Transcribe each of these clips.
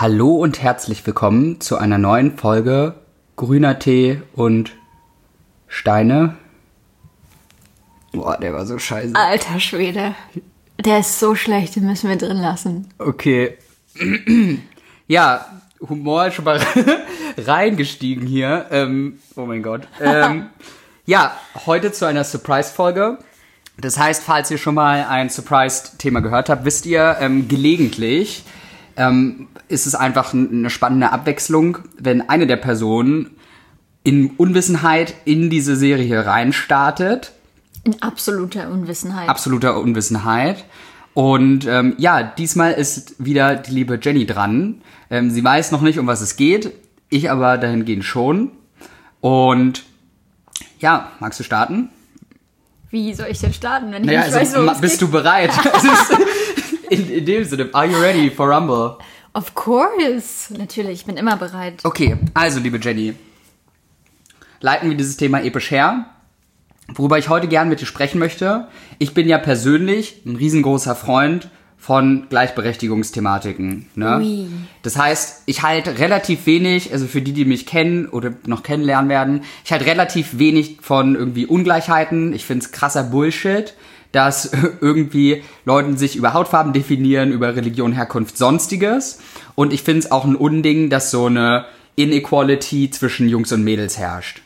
Hallo und herzlich willkommen zu einer neuen Folge Grüner Tee und Steine. Boah, der war so scheiße. Alter Schwede. Der ist so schlecht, den müssen wir drin lassen. Okay. ja, Humor ist schon mal reingestiegen hier. Ähm, oh mein Gott. Ähm, ja, heute zu einer Surprise-Folge. Das heißt, falls ihr schon mal ein Surprise-Thema gehört habt, wisst ihr, ähm, gelegentlich ähm, ist es einfach eine spannende Abwechslung, wenn eine der Personen in Unwissenheit in diese Serie reinstartet. In absoluter Unwissenheit. Absoluter Unwissenheit. Und ähm, ja, diesmal ist wieder die liebe Jenny dran. Ähm, sie weiß noch nicht, um was es geht. Ich aber dahingehend schon. Und ja, magst du starten? Wie soll ich denn starten, wenn ich Naja, nicht also, weiß, worum es bist geht? du bereit? Es ist in, in dem Sinne, are you ready for Rumble? Of course. Natürlich, ich bin immer bereit. Okay, also liebe Jenny, leiten wir dieses Thema episch her. Worüber ich heute gern mit dir sprechen möchte. Ich bin ja persönlich ein riesengroßer Freund von Gleichberechtigungsthematiken. Ne? Ui. Das heißt, ich halte relativ wenig, also für die, die mich kennen oder noch kennenlernen werden, ich halte relativ wenig von irgendwie Ungleichheiten. Ich finde es krasser Bullshit, dass irgendwie Leuten sich über Hautfarben definieren, über Religion, Herkunft, sonstiges. Und ich finde es auch ein Unding, dass so eine Inequality zwischen Jungs und Mädels herrscht.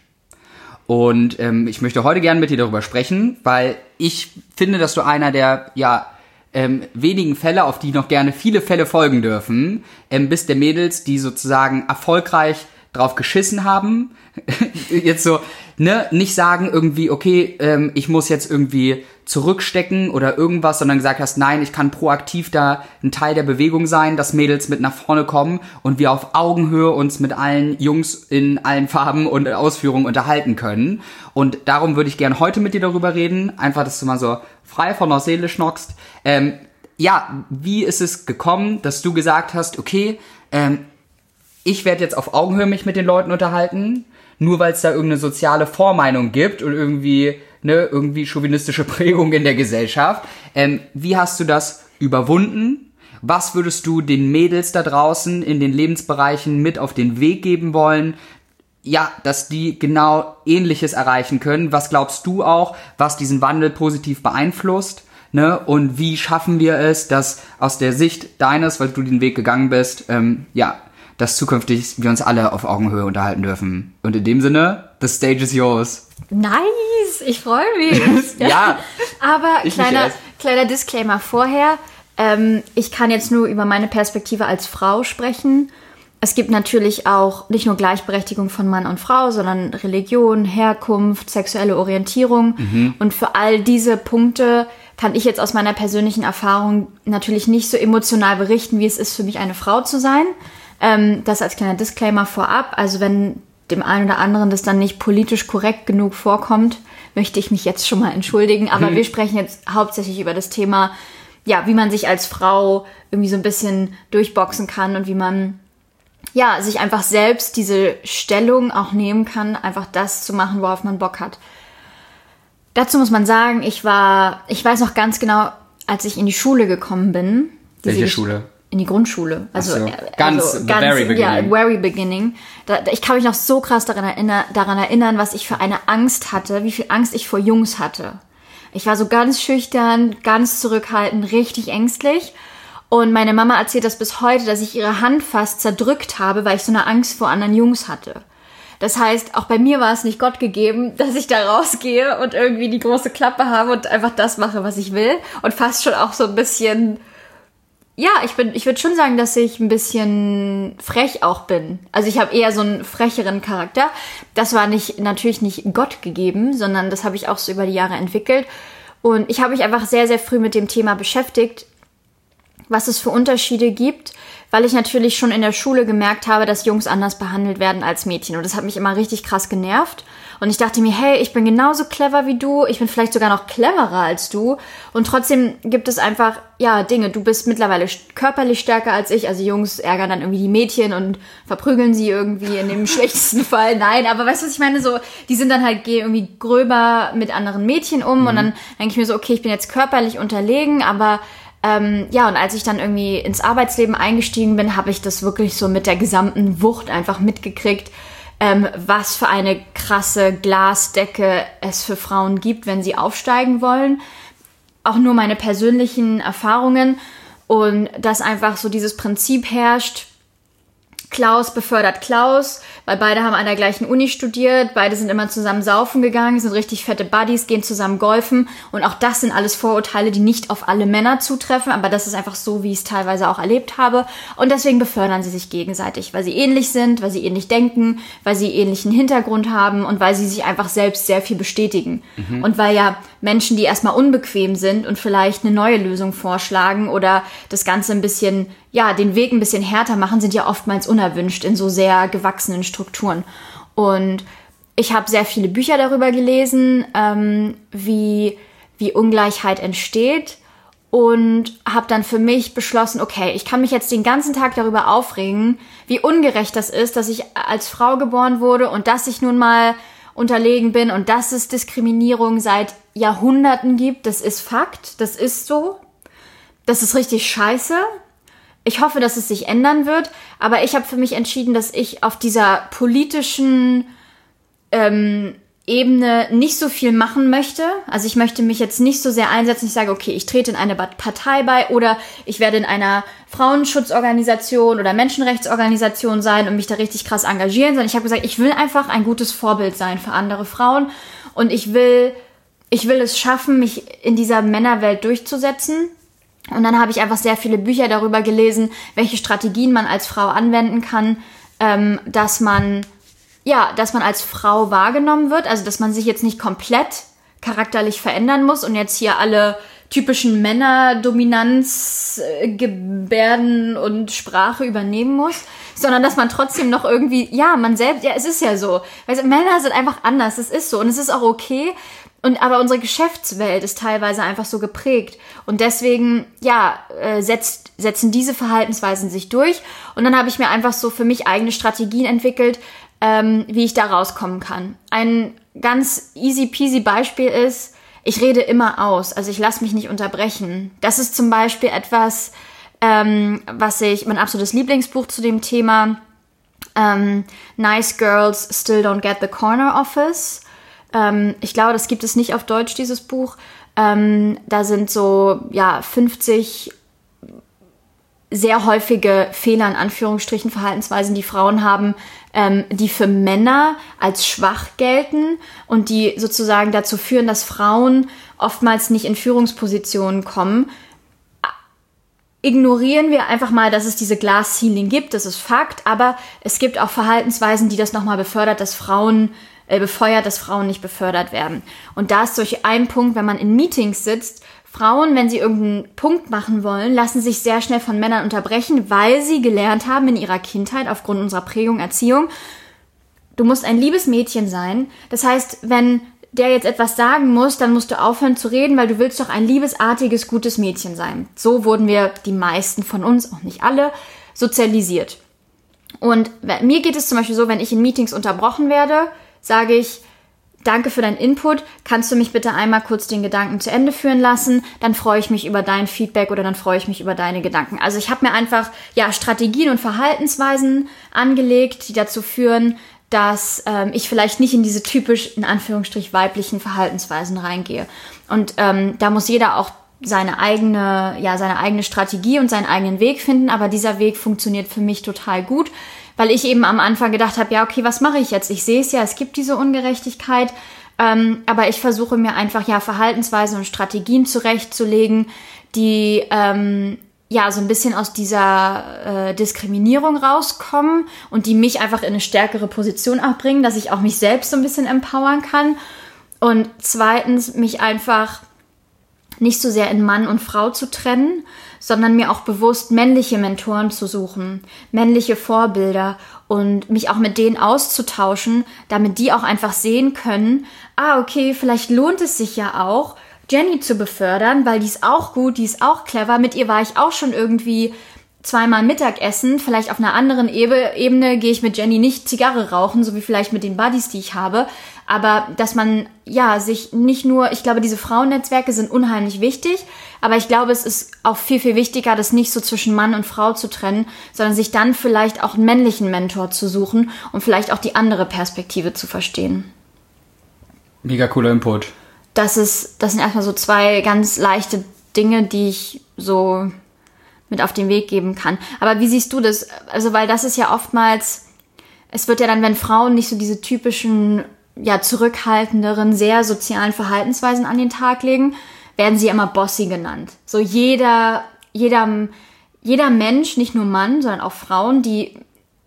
Und ähm, ich möchte heute gerne mit dir darüber sprechen, weil ich finde, dass du einer der ja ähm, wenigen Fälle, auf die noch gerne viele Fälle folgen dürfen, ähm, bist der Mädels, die sozusagen erfolgreich drauf geschissen haben. jetzt so, ne, nicht sagen irgendwie, okay, ähm, ich muss jetzt irgendwie zurückstecken oder irgendwas, sondern gesagt hast, nein, ich kann proaktiv da ein Teil der Bewegung sein, dass Mädels mit nach vorne kommen und wir auf Augenhöhe uns mit allen Jungs in allen Farben und Ausführungen unterhalten können. Und darum würde ich gerne heute mit dir darüber reden, einfach, dass du mal so frei von der Seele schnockst. Ähm, ja, wie ist es gekommen, dass du gesagt hast, okay, ähm, ich werde jetzt auf Augenhöhe mich mit den Leuten unterhalten, nur weil es da irgendeine soziale Vormeinung gibt und irgendwie, ne, irgendwie chauvinistische Prägung in der Gesellschaft. Ähm, wie hast du das überwunden? Was würdest du den Mädels da draußen in den Lebensbereichen mit auf den Weg geben wollen? Ja, dass die genau Ähnliches erreichen können. Was glaubst du auch, was diesen Wandel positiv beeinflusst? Ne? Und wie schaffen wir es, dass aus der Sicht deines, weil du den Weg gegangen bist, ähm, ja, dass zukünftig wir uns alle auf Augenhöhe unterhalten dürfen. Und in dem Sinne, the stage is yours. Nice, ich freue mich. Ja. Aber kleiner, kleiner Disclaimer vorher. Ähm, ich kann jetzt nur über meine Perspektive als Frau sprechen. Es gibt natürlich auch nicht nur Gleichberechtigung von Mann und Frau, sondern Religion, Herkunft, sexuelle Orientierung. Mhm. Und für all diese Punkte kann ich jetzt aus meiner persönlichen Erfahrung natürlich nicht so emotional berichten, wie es ist für mich eine Frau zu sein. Ähm, das als kleiner Disclaimer vorab. Also wenn dem einen oder anderen das dann nicht politisch korrekt genug vorkommt, möchte ich mich jetzt schon mal entschuldigen. Aber wir sprechen jetzt hauptsächlich über das Thema, ja, wie man sich als Frau irgendwie so ein bisschen durchboxen kann und wie man ja, sich einfach selbst diese Stellung auch nehmen kann, einfach das zu machen, worauf man Bock hat. Dazu muss man sagen, ich war, ich weiß noch ganz genau, als ich in die Schule gekommen bin. Welche Schule? In die Grundschule. Also, so. äh, Ganz also the very beginning. Ja, very beginning. Da- ich kann mich noch so krass daran, erinner, daran erinnern, was ich für eine Angst hatte, wie viel Angst ich vor Jungs hatte. Ich war so ganz schüchtern, ganz zurückhaltend, richtig ängstlich. Und meine Mama erzählt das bis heute, dass ich ihre Hand fast zerdrückt habe, weil ich so eine Angst vor anderen Jungs hatte. Das heißt, auch bei mir war es nicht Gott gegeben, dass ich da rausgehe und irgendwie die große Klappe habe und einfach das mache, was ich will. Und fast schon auch so ein bisschen, ja, ich bin, ich würde schon sagen, dass ich ein bisschen frech auch bin. Also ich habe eher so einen frecheren Charakter. Das war nicht, natürlich nicht Gott gegeben, sondern das habe ich auch so über die Jahre entwickelt. Und ich habe mich einfach sehr, sehr früh mit dem Thema beschäftigt, was es für Unterschiede gibt, weil ich natürlich schon in der Schule gemerkt habe, dass Jungs anders behandelt werden als Mädchen. Und das hat mich immer richtig krass genervt. Und ich dachte mir, hey, ich bin genauso clever wie du, ich bin vielleicht sogar noch cleverer als du. Und trotzdem gibt es einfach, ja, Dinge. Du bist mittlerweile körperlich stärker als ich. Also Jungs ärgern dann irgendwie die Mädchen und verprügeln sie irgendwie in dem schlechtesten Fall. Nein, aber weißt du, was ich meine? So, die sind dann halt gehen irgendwie gröber mit anderen Mädchen um. Und dann denke ich mir so, okay, ich bin jetzt körperlich unterlegen, aber Ähm, ja, und als ich dann irgendwie ins Arbeitsleben eingestiegen bin, habe ich das wirklich so mit der gesamten Wucht einfach mitgekriegt, ähm, was für eine krasse Glasdecke es für Frauen gibt, wenn sie aufsteigen wollen. Auch nur meine persönlichen Erfahrungen und dass einfach so dieses Prinzip herrscht, Klaus befördert Klaus, weil beide haben an der gleichen Uni studiert, beide sind immer zusammen saufen gegangen, sind richtig fette Buddies, gehen zusammen golfen und auch das sind alles Vorurteile, die nicht auf alle Männer zutreffen, aber das ist einfach so, wie ich es teilweise auch erlebt habe und deswegen befördern sie sich gegenseitig, weil sie ähnlich sind, weil sie ähnlich denken, weil sie ähnlichen Hintergrund haben und weil sie sich einfach selbst sehr viel bestätigen mhm. und weil ja Menschen, die erstmal unbequem sind und vielleicht eine neue Lösung vorschlagen oder das Ganze ein bisschen ja, den Weg ein bisschen härter machen, sind ja oftmals unerwünscht in so sehr gewachsenen Strukturen. Und ich habe sehr viele Bücher darüber gelesen, ähm, wie, wie Ungleichheit entsteht und habe dann für mich beschlossen, okay, ich kann mich jetzt den ganzen Tag darüber aufregen, wie ungerecht das ist, dass ich als Frau geboren wurde und dass ich nun mal unterlegen bin und dass es Diskriminierung seit Jahrhunderten gibt. Das ist Fakt, das ist so. Das ist richtig scheiße ich hoffe, dass es sich ändern wird, aber ich habe für mich entschieden, dass ich auf dieser politischen ähm, Ebene nicht so viel machen möchte. Also ich möchte mich jetzt nicht so sehr einsetzen. Ich sage, okay, ich trete in eine Partei bei oder ich werde in einer Frauenschutzorganisation oder Menschenrechtsorganisation sein und mich da richtig krass engagieren, sondern ich habe gesagt, ich will einfach ein gutes Vorbild sein für andere Frauen und ich will, ich will es schaffen, mich in dieser Männerwelt durchzusetzen und dann habe ich einfach sehr viele Bücher darüber gelesen, welche Strategien man als Frau anwenden kann, ähm, dass man ja, dass man als Frau wahrgenommen wird, also dass man sich jetzt nicht komplett charakterlich verändern muss und jetzt hier alle typischen Männerdominanz, äh, und Sprache übernehmen muss, sondern dass man trotzdem noch irgendwie, ja, man selbst, ja, es ist ja so. Also Männer sind einfach anders, es ist so und es ist auch okay, und aber unsere Geschäftswelt ist teilweise einfach so geprägt. Und deswegen, ja, äh, setzt, setzen diese Verhaltensweisen sich durch. Und dann habe ich mir einfach so für mich eigene Strategien entwickelt, ähm, wie ich da rauskommen kann. Ein ganz easy peasy Beispiel ist, ich rede immer aus, also ich lasse mich nicht unterbrechen. Das ist zum Beispiel etwas, ähm, was ich, mein absolutes Lieblingsbuch zu dem Thema, ähm, Nice Girls Still Don't Get the Corner Office ähm, ich glaube, das gibt es nicht auf Deutsch, dieses Buch. Ähm, da sind so, ja, 50 sehr häufige Fehler in Anführungsstrichen, Verhaltensweisen, die Frauen haben, ähm, die für Männer als schwach gelten und die sozusagen dazu führen, dass Frauen oftmals nicht in Führungspositionen kommen. Ignorieren wir einfach mal, dass es diese Glass Ceiling gibt, das ist Fakt, aber es gibt auch Verhaltensweisen, die das nochmal befördert, dass Frauen äh, befeuert, dass Frauen nicht befördert werden. Und da ist durch ein Punkt, wenn man in Meetings sitzt, Frauen, wenn sie irgendeinen Punkt machen wollen, lassen sich sehr schnell von Männern unterbrechen, weil sie gelernt haben in ihrer Kindheit aufgrund unserer Prägung, Erziehung, du musst ein liebes Mädchen sein. Das heißt, wenn der jetzt etwas sagen muss, dann musst du aufhören zu reden, weil du willst doch ein liebesartiges, gutes Mädchen sein. So wurden wir, die meisten von uns, auch nicht alle, sozialisiert. Und mir geht es zum Beispiel so, wenn ich in Meetings unterbrochen werde, sage ich, danke für deinen Input, kannst du mich bitte einmal kurz den Gedanken zu Ende führen lassen, dann freue ich mich über dein Feedback oder dann freue ich mich über deine Gedanken. Also ich habe mir einfach ja Strategien und Verhaltensweisen angelegt, die dazu führen, dass ähm, ich vielleicht nicht in diese typisch in Anführungsstrich weiblichen Verhaltensweisen reingehe. Und ähm, da muss jeder auch seine eigene, ja, seine eigene Strategie und seinen eigenen Weg finden, aber dieser Weg funktioniert für mich total gut weil ich eben am Anfang gedacht habe, ja, okay, was mache ich jetzt? Ich sehe es ja, es gibt diese Ungerechtigkeit, ähm, aber ich versuche mir einfach ja Verhaltensweisen und Strategien zurechtzulegen, die ähm, ja so ein bisschen aus dieser äh, Diskriminierung rauskommen und die mich einfach in eine stärkere Position auch bringen, dass ich auch mich selbst so ein bisschen empowern kann. Und zweitens mich einfach nicht so sehr in Mann und Frau zu trennen, sondern mir auch bewusst männliche Mentoren zu suchen, männliche Vorbilder und mich auch mit denen auszutauschen, damit die auch einfach sehen können, ah, okay, vielleicht lohnt es sich ja auch, Jenny zu befördern, weil die ist auch gut, die ist auch clever, mit ihr war ich auch schon irgendwie zweimal Mittagessen, vielleicht auf einer anderen Ebe Ebene gehe ich mit Jenny nicht Zigarre rauchen, so wie vielleicht mit den Buddies, die ich habe. Aber dass man, ja, sich nicht nur, ich glaube, diese Frauennetzwerke sind unheimlich wichtig, aber ich glaube, es ist auch viel, viel wichtiger, das nicht so zwischen Mann und Frau zu trennen, sondern sich dann vielleicht auch einen männlichen Mentor zu suchen und vielleicht auch die andere Perspektive zu verstehen. Mega cooler Input. Das ist, das sind erstmal so zwei ganz leichte Dinge, die ich so mit auf den Weg geben kann. Aber wie siehst du das? Also, weil das ist ja oftmals, es wird ja dann, wenn Frauen nicht so diese typischen, ja, zurückhaltenderen, sehr sozialen Verhaltensweisen an den Tag legen, werden sie immer Bossy genannt. So jeder, jeder, jeder Mensch, nicht nur Mann, sondern auch Frauen, die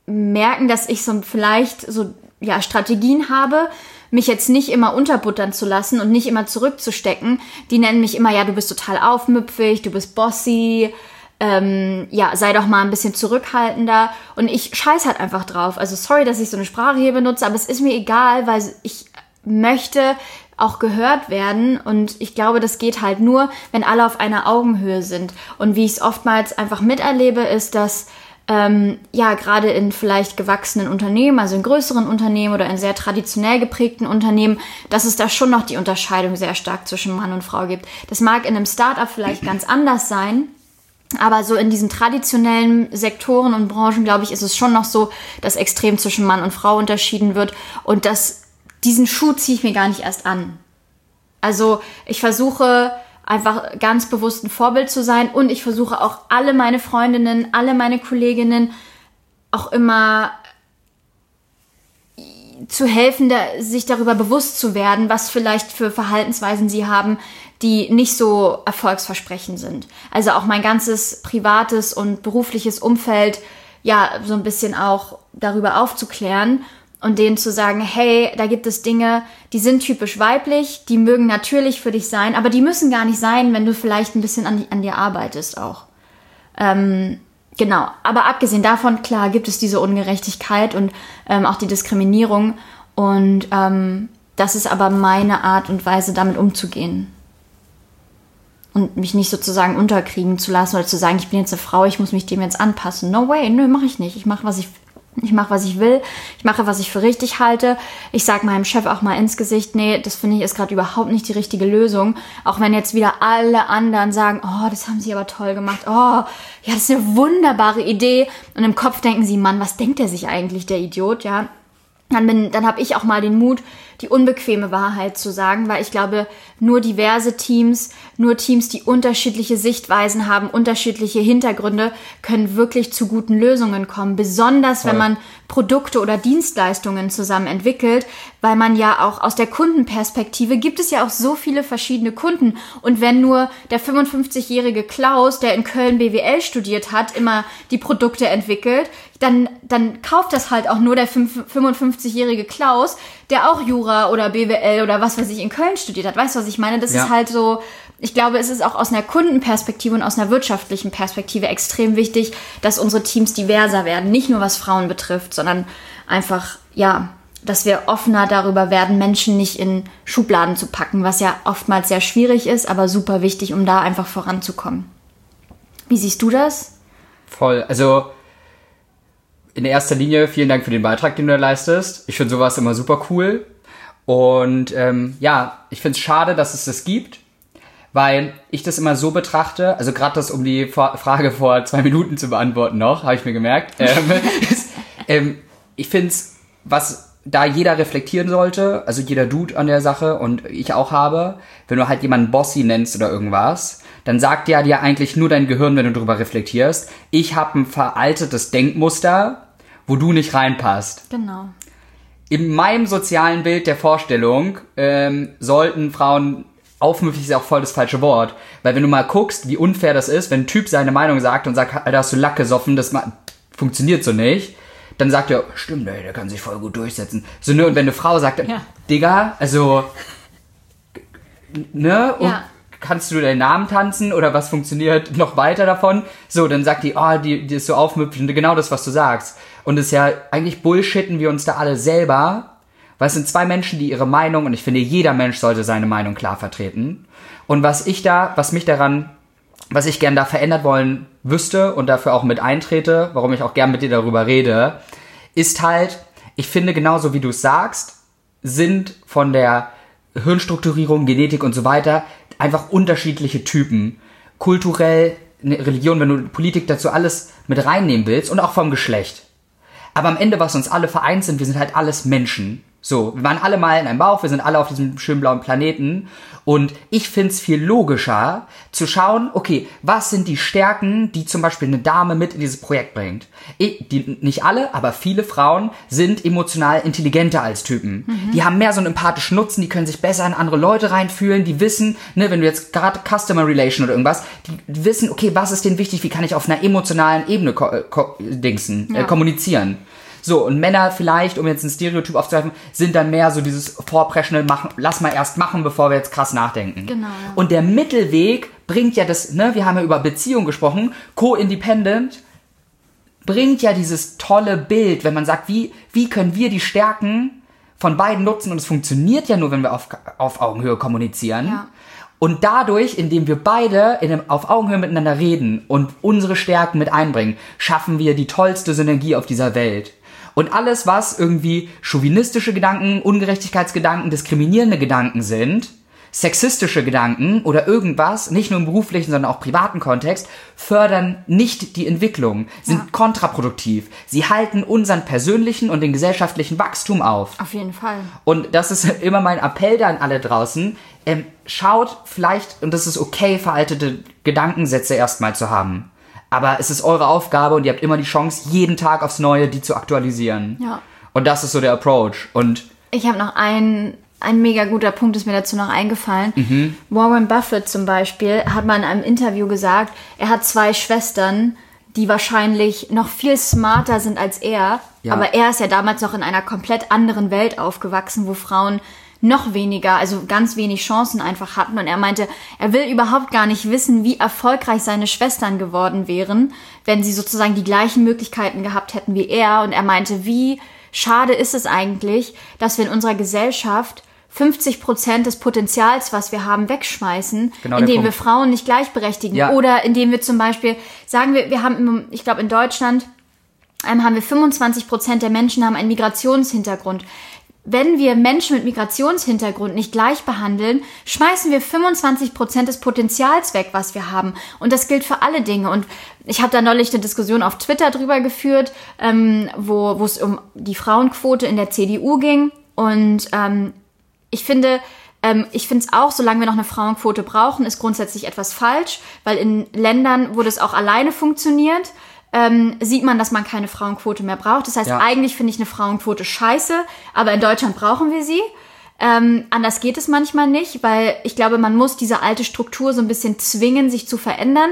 merken, dass ich so vielleicht so, ja, Strategien habe, mich jetzt nicht immer unterbuttern zu lassen und nicht immer zurückzustecken. Die nennen mich immer, ja, du bist total aufmüpfig, du bist bossy, ähm, ja, sei doch mal ein bisschen zurückhaltender. Und ich scheiß halt einfach drauf. Also sorry, dass ich so eine Sprache hier benutze, aber es ist mir egal, weil ich möchte auch gehört werden. Und ich glaube, das geht halt nur, wenn alle auf einer Augenhöhe sind. Und wie ich es oftmals einfach miterlebe, ist, dass ähm, ja, gerade in vielleicht gewachsenen Unternehmen, also in größeren Unternehmen oder in sehr traditionell geprägten Unternehmen, dass es da schon noch die Unterscheidung sehr stark zwischen Mann und Frau gibt. Das mag in einem Startup vielleicht ganz anders sein, aber so in diesen traditionellen Sektoren und Branchen, glaube ich, ist es schon noch so, dass extrem zwischen Mann und Frau unterschieden wird. Und das, diesen Schuh ziehe ich mir gar nicht erst an. Also ich versuche einfach ganz bewusst ein Vorbild zu sein und ich versuche auch alle meine Freundinnen, alle meine Kolleginnen auch immer zu helfen, sich darüber bewusst zu werden, was vielleicht für Verhaltensweisen sie haben, die nicht so erfolgsversprechend sind. Also auch mein ganzes privates und berufliches Umfeld, ja, so ein bisschen auch darüber aufzuklären und denen zu sagen, hey, da gibt es Dinge, die sind typisch weiblich, die mögen natürlich für dich sein, aber die müssen gar nicht sein, wenn du vielleicht ein bisschen an, an dir arbeitest auch. Ähm, genau, aber abgesehen davon, klar, gibt es diese Ungerechtigkeit und ähm, auch die Diskriminierung und ähm, das ist aber meine Art und Weise, damit umzugehen und mich nicht sozusagen unterkriegen zu lassen oder zu sagen, ich bin jetzt eine Frau, ich muss mich dem jetzt anpassen. No way, nö, mache ich nicht. Ich mache, was ich ich mache, was ich will. Ich mache, was ich für richtig halte. Ich sage meinem Chef auch mal ins Gesicht, nee, das finde ich ist gerade überhaupt nicht die richtige Lösung. Auch wenn jetzt wieder alle anderen sagen, oh, das haben sie aber toll gemacht. Oh, ja, das ist eine wunderbare Idee. Und im Kopf denken sie, Mann, was denkt er sich eigentlich, der Idiot, ja? Dann dann habe ich auch mal den Mut, die unbequeme Wahrheit zu sagen, weil ich glaube, nur diverse Teams, nur Teams, die unterschiedliche Sichtweisen haben, unterschiedliche Hintergründe, können wirklich zu guten Lösungen kommen. Besonders Voll. wenn man Produkte oder Dienstleistungen zusammen entwickelt, weil man ja auch aus der Kundenperspektive gibt es ja auch so viele verschiedene Kunden. Und wenn nur der 55-jährige Klaus, der in Köln BWL studiert hat, immer die Produkte entwickelt, dann, dann kauft das halt auch nur der 55-jährige Klaus, der auch Jura oder BWL oder was weiß ich in Köln studiert hat. Weißt du, was ich meine? Das ja. ist halt so, ich glaube, es ist auch aus einer Kundenperspektive und aus einer wirtschaftlichen Perspektive extrem wichtig, dass unsere Teams diverser werden. Nicht nur was Frauen betrifft, sondern einfach, ja, dass wir offener darüber werden, Menschen nicht in Schubladen zu packen, was ja oftmals sehr schwierig ist, aber super wichtig, um da einfach voranzukommen. Wie siehst du das? Voll. Also in erster Linie vielen Dank für den Beitrag, den du da leistest. Ich finde sowas immer super cool. Und ähm, ja, ich finde es schade, dass es das gibt, weil ich das immer so betrachte, also gerade das, um die Frage vor zwei Minuten zu beantworten noch, habe ich mir gemerkt. Ähm, ist, ähm, ich finde es, was da jeder reflektieren sollte, also jeder Dude an der Sache und ich auch habe, wenn du halt jemanden Bossy nennst oder irgendwas, dann sagt ja dir eigentlich nur dein Gehirn, wenn du darüber reflektierst, ich habe ein veraltetes Denkmuster, wo du nicht reinpasst. Genau. In meinem sozialen Bild der Vorstellung ähm, sollten Frauen aufmüpfig ist ja auch voll das falsche Wort. Weil wenn du mal guckst, wie unfair das ist, wenn ein Typ seine Meinung sagt und sagt, Alter, hast du Lack gesoffen, das funktioniert so nicht, dann sagt er, stimmt, ey, der kann sich voll gut durchsetzen. So, ne, und wenn eine Frau sagt, ja. Digga, also, ne, und ja kannst du deinen Namen tanzen oder was funktioniert noch weiter davon? So, dann sagt die, oh, die, die ist so aufmüpfig genau das, was du sagst. Und es ist ja eigentlich bullshitten wir uns da alle selber, weil es sind zwei Menschen, die ihre Meinung, und ich finde, jeder Mensch sollte seine Meinung klar vertreten. Und was ich da, was mich daran was ich gern da verändert wollen wüsste und dafür auch mit eintrete, warum ich auch gern mit dir darüber rede, ist halt, ich finde genauso wie du es sagst, sind von der Hirnstrukturierung, Genetik und so weiter einfach unterschiedliche Typen. Kulturell, eine Religion, wenn du Politik dazu alles mit reinnehmen willst und auch vom Geschlecht. Aber am Ende, was uns alle vereint sind, wir sind halt alles Menschen. So, wir waren alle mal in einem Bauch, wir sind alle auf diesem schönen blauen Planeten. Und ich find's viel logischer zu schauen, okay, was sind die Stärken, die zum Beispiel eine Dame mit in dieses Projekt bringt. Ich, die, nicht alle, aber viele Frauen sind emotional intelligenter als Typen. Mhm. Die haben mehr so einen empathischen Nutzen, die können sich besser in andere Leute reinfühlen, die wissen, ne, wenn du jetzt gerade Customer Relation oder irgendwas, die wissen, okay, was ist denen wichtig, wie kann ich auf einer emotionalen Ebene ko ko dingsen, äh, ja. äh, kommunizieren. So, und Männer vielleicht, um jetzt ein Stereotyp aufzugreifen, sind dann mehr so dieses vorpreschende machen, lass mal erst machen, bevor wir jetzt krass nachdenken. Genau. Und der Mittelweg bringt ja das, ne, wir haben ja über Beziehung gesprochen, co-independent, bringt ja dieses tolle Bild, wenn man sagt, wie, wie können wir die Stärken von beiden nutzen und es funktioniert ja nur, wenn wir auf, auf Augenhöhe kommunizieren. Ja. Und dadurch, indem wir beide in einem, auf Augenhöhe miteinander reden und unsere Stärken mit einbringen, schaffen wir die tollste Synergie auf dieser Welt. Und alles, was irgendwie chauvinistische Gedanken, Ungerechtigkeitsgedanken, diskriminierende Gedanken sind, sexistische Gedanken oder irgendwas, nicht nur im beruflichen, sondern auch privaten Kontext, fördern nicht die Entwicklung, sind ja. kontraproduktiv. Sie halten unseren persönlichen und den gesellschaftlichen Wachstum auf. Auf jeden Fall. Und das ist immer mein Appell da an alle draußen. Ähm, schaut vielleicht, und das ist okay, veraltete Gedankensätze erstmal zu haben. Aber es ist eure Aufgabe und ihr habt immer die Chance, jeden Tag aufs Neue die zu aktualisieren. Ja. Und das ist so der Approach. Und ich habe noch einen, ein mega guter Punkt, ist mir dazu noch eingefallen. Mhm. Warren Buffett zum Beispiel hat mal in einem Interview gesagt, er hat zwei Schwestern, die wahrscheinlich noch viel smarter sind als er. Ja. Aber er ist ja damals noch in einer komplett anderen Welt aufgewachsen, wo Frauen noch weniger, also ganz wenig Chancen einfach hatten. Und er meinte, er will überhaupt gar nicht wissen, wie erfolgreich seine Schwestern geworden wären, wenn sie sozusagen die gleichen Möglichkeiten gehabt hätten wie er. Und er meinte, wie schade ist es eigentlich, dass wir in unserer Gesellschaft 50 Prozent des Potenzials, was wir haben, wegschmeißen, genau indem wir Frauen nicht gleichberechtigen. Ja. Oder indem wir zum Beispiel, sagen wir, wir haben, ich glaube, in Deutschland ähm, haben wir 25 Prozent der Menschen haben einen Migrationshintergrund wenn wir Menschen mit Migrationshintergrund nicht gleich behandeln, schmeißen wir 25 Prozent des Potenzials weg, was wir haben. Und das gilt für alle Dinge. Und ich habe da neulich eine Diskussion auf Twitter drüber geführt, ähm, wo es um die Frauenquote in der CDU ging. Und ähm, ich finde, ähm, ich finde es auch, solange wir noch eine Frauenquote brauchen, ist grundsätzlich etwas falsch, weil in Ländern, wo das auch alleine funktioniert, ähm, sieht man, dass man keine Frauenquote mehr braucht. Das heißt, ja. eigentlich finde ich eine Frauenquote scheiße, aber in Deutschland brauchen wir sie. Ähm, anders geht es manchmal nicht, weil ich glaube, man muss diese alte Struktur so ein bisschen zwingen, sich zu verändern.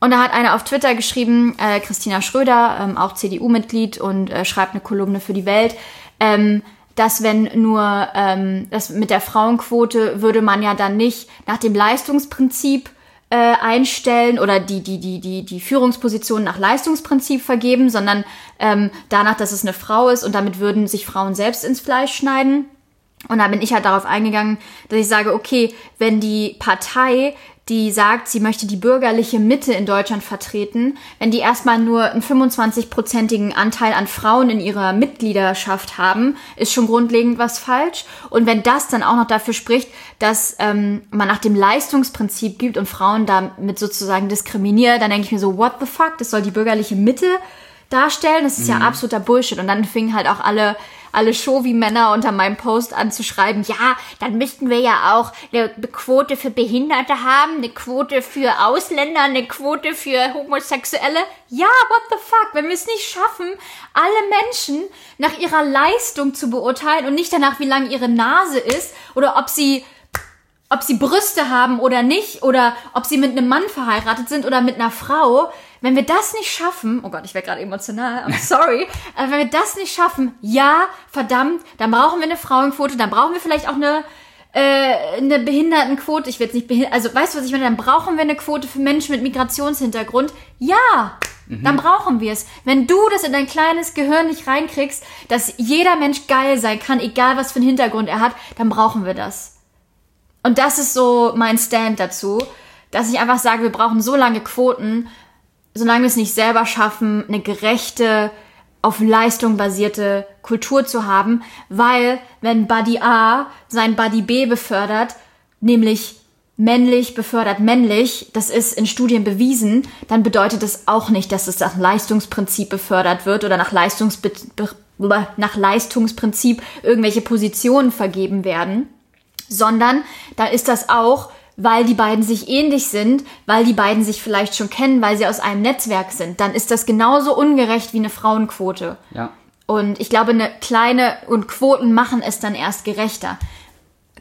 Und da hat einer auf Twitter geschrieben, äh, Christina Schröder, ähm, auch CDU-Mitglied und äh, schreibt eine Kolumne für die Welt, ähm, dass wenn nur ähm, das mit der Frauenquote würde man ja dann nicht nach dem Leistungsprinzip äh, einstellen oder die, die, die, die, die Führungsposition nach Leistungsprinzip vergeben, sondern ähm, danach, dass es eine Frau ist und damit würden sich Frauen selbst ins Fleisch schneiden. Und da bin ich halt darauf eingegangen, dass ich sage, okay, wenn die Partei die sagt, sie möchte die bürgerliche Mitte in Deutschland vertreten, wenn die erstmal nur einen 25-prozentigen Anteil an Frauen in ihrer Mitgliedschaft haben, ist schon grundlegend was falsch. Und wenn das dann auch noch dafür spricht, dass ähm, man nach dem Leistungsprinzip gibt und Frauen damit sozusagen diskriminiert, dann denke ich mir so, what the fuck, das soll die bürgerliche Mitte darstellen? Das ist mhm. ja absoluter Bullshit. Und dann fingen halt auch alle alle Show-Männer unter meinem Post anzuschreiben, ja, dann müssten wir ja auch eine Quote für Behinderte haben, eine Quote für Ausländer, eine Quote für Homosexuelle. Ja, what the fuck, wenn wir es nicht schaffen, alle Menschen nach ihrer Leistung zu beurteilen und nicht danach, wie lang ihre Nase ist oder ob sie ob sie Brüste haben oder nicht oder ob sie mit einem Mann verheiratet sind oder mit einer Frau, wenn wir das nicht schaffen, oh Gott, ich werde gerade emotional, I'm sorry, aber wenn wir das nicht schaffen, ja, verdammt, dann brauchen wir eine Frauenquote, dann brauchen wir vielleicht auch eine äh, eine Behindertenquote, ich will jetzt nicht behindert, also weißt du, was ich meine, dann brauchen wir eine Quote für Menschen mit Migrationshintergrund. Ja, mhm. dann brauchen wir es. Wenn du das in dein kleines Gehirn nicht reinkriegst, dass jeder Mensch geil sein kann, egal was für einen Hintergrund er hat, dann brauchen wir das. Und das ist so mein Stand dazu dass ich einfach sage, wir brauchen so lange Quoten, solange wir es nicht selber schaffen, eine gerechte, auf Leistung basierte Kultur zu haben, weil wenn Buddy A sein Buddy B befördert, nämlich männlich befördert männlich, das ist in Studien bewiesen, dann bedeutet das auch nicht, dass es nach Leistungsprinzip befördert wird oder nach, Leistungsbe nach Leistungsprinzip irgendwelche Positionen vergeben werden, sondern da ist das auch weil die beiden sich ähnlich sind, weil die beiden sich vielleicht schon kennen, weil sie aus einem Netzwerk sind, dann ist das genauso ungerecht wie eine Frauenquote. Ja. Und ich glaube, eine kleine und Quoten machen es dann erst gerechter.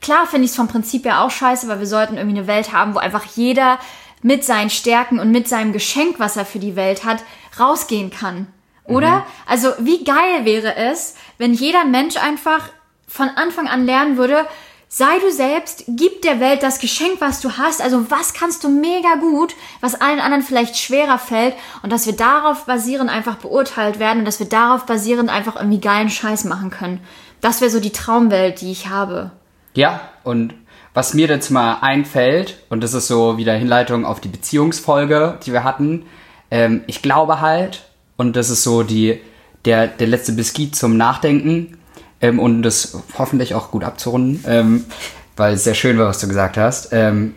Klar finde ich es vom Prinzip her auch scheiße, weil wir sollten irgendwie eine Welt haben, wo einfach jeder mit seinen Stärken und mit seinem Geschenk, was er für die Welt hat, rausgehen kann. Oder? Mhm. Also, wie geil wäre es, wenn jeder Mensch einfach von Anfang an lernen würde, Sei du selbst, gib der Welt das Geschenk, was du hast. Also was kannst du mega gut, was allen anderen vielleicht schwerer fällt und dass wir darauf basierend einfach beurteilt werden und dass wir darauf basierend einfach irgendwie geilen Scheiß machen können. Das wäre so die Traumwelt, die ich habe. Ja, und was mir jetzt mal einfällt, und das ist so wieder Hinleitung auf die Beziehungsfolge, die wir hatten, ähm, ich glaube halt, und das ist so die, der, der letzte Biscuit zum Nachdenken, ähm, und das hoffentlich auch gut abzurunden, ähm, weil es sehr schön war, was du gesagt hast. Ähm,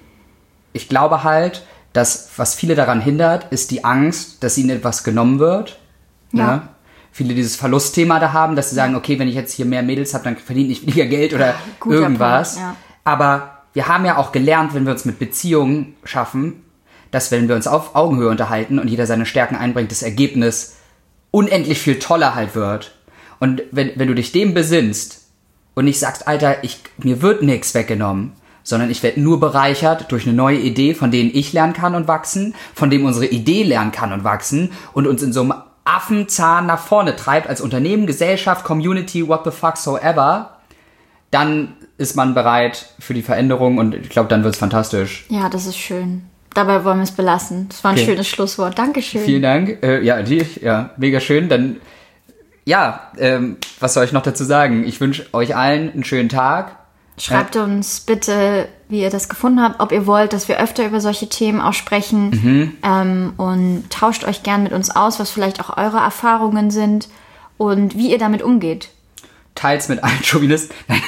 ich glaube halt, dass was viele daran hindert, ist die Angst, dass ihnen etwas genommen wird. Ja. Ne? Viele dieses Verlustthema da haben, dass sie sagen, okay, wenn ich jetzt hier mehr Mädels habe, dann verdiene ich weniger Geld oder Guter irgendwas. Punkt, ja. Aber wir haben ja auch gelernt, wenn wir uns mit Beziehungen schaffen, dass wenn wir uns auf Augenhöhe unterhalten und jeder seine Stärken einbringt, das Ergebnis unendlich viel toller halt wird. Und wenn, wenn du dich dem besinnst und nicht sagst, Alter, ich, mir wird nichts weggenommen, sondern ich werde nur bereichert durch eine neue Idee, von denen ich lernen kann und wachsen, von dem unsere Idee lernen kann und wachsen und uns in so einem Affenzahn nach vorne treibt als Unternehmen, Gesellschaft, Community, what the fuck so ever, dann ist man bereit für die Veränderung und ich glaube, dann wird es fantastisch. Ja, das ist schön. Dabei wollen wir es belassen. Das war ein okay. schönes Schlusswort. Dankeschön. Vielen Dank. Äh, ja, die, ja, mega schön. Dann ja, ähm, was soll ich noch dazu sagen? Ich wünsche euch allen einen schönen Tag. Schreibt ja. uns bitte, wie ihr das gefunden habt, ob ihr wollt, dass wir öfter über solche Themen auch sprechen. Mhm. Ähm, und tauscht euch gern mit uns aus, was vielleicht auch eure Erfahrungen sind und wie ihr damit umgeht. Teils mit allen Chauvinisten. Nein,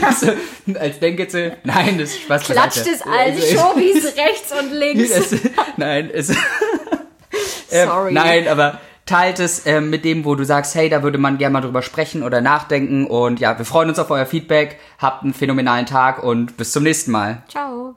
das ist, als Denketze. Nein, das ist Spaß. Klatscht es allen also, Chauvis rechts und links. Das, nein, es. ähm, Sorry. Nein, aber teilt es äh, mit dem, wo du sagst, hey, da würde man gerne mal drüber sprechen oder nachdenken. Und ja, wir freuen uns auf euer Feedback. Habt einen phänomenalen Tag und bis zum nächsten Mal. Ciao.